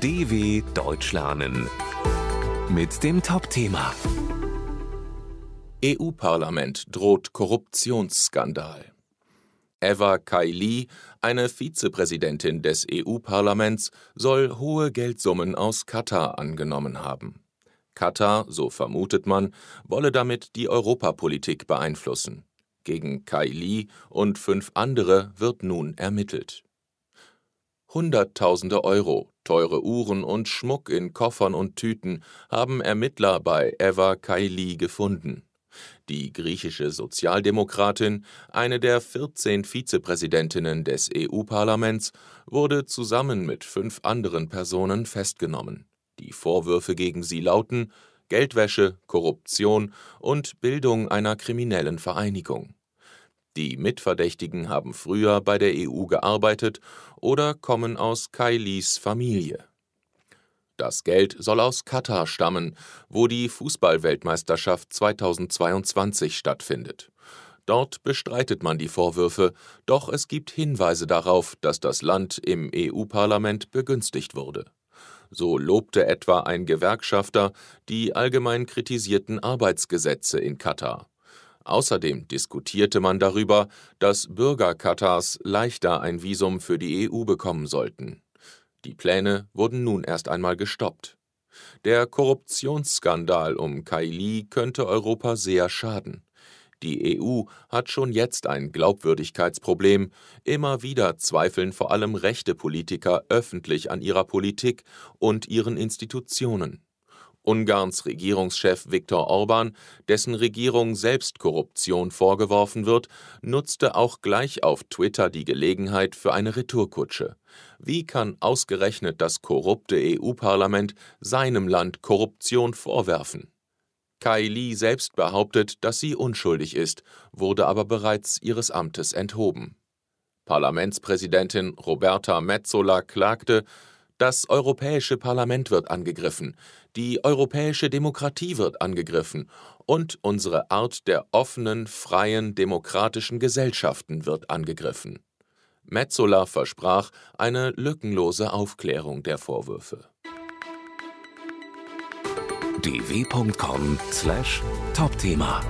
DW Deutsch lernen mit dem Top-Thema EU-Parlament droht Korruptionsskandal. Eva Kaili, eine Vizepräsidentin des EU-Parlaments, soll hohe Geldsummen aus Katar angenommen haben. Katar, so vermutet man, wolle damit die Europapolitik beeinflussen. Gegen Kaili und fünf andere wird nun ermittelt. Hunderttausende Euro, teure Uhren und Schmuck in Koffern und Tüten haben Ermittler bei Eva Kaili gefunden. Die griechische Sozialdemokratin, eine der 14 Vizepräsidentinnen des EU-Parlaments, wurde zusammen mit fünf anderen Personen festgenommen. Die Vorwürfe gegen sie lauten Geldwäsche, Korruption und Bildung einer kriminellen Vereinigung. Die Mitverdächtigen haben früher bei der EU gearbeitet oder kommen aus Kailis Familie. Das Geld soll aus Katar stammen, wo die Fußballweltmeisterschaft 2022 stattfindet. Dort bestreitet man die Vorwürfe, doch es gibt Hinweise darauf, dass das Land im EU-Parlament begünstigt wurde. So lobte etwa ein Gewerkschafter die allgemein kritisierten Arbeitsgesetze in Katar. Außerdem diskutierte man darüber, dass Bürger Katars leichter ein Visum für die EU bekommen sollten. Die Pläne wurden nun erst einmal gestoppt. Der Korruptionsskandal um Kaili könnte Europa sehr schaden. Die EU hat schon jetzt ein Glaubwürdigkeitsproblem. Immer wieder zweifeln vor allem rechte Politiker öffentlich an ihrer Politik und ihren Institutionen. Ungarns Regierungschef Viktor Orban, dessen Regierung selbst Korruption vorgeworfen wird, nutzte auch gleich auf Twitter die Gelegenheit für eine Retourkutsche. Wie kann ausgerechnet das korrupte EU-Parlament seinem Land Korruption vorwerfen? Kaili selbst behauptet, dass sie unschuldig ist, wurde aber bereits ihres Amtes enthoben. Parlamentspräsidentin Roberta Metsola klagte, das Europäische Parlament wird angegriffen, die europäische Demokratie wird angegriffen und unsere Art der offenen, freien, demokratischen Gesellschaften wird angegriffen. Metzola versprach eine lückenlose Aufklärung der Vorwürfe. dw.com/topthema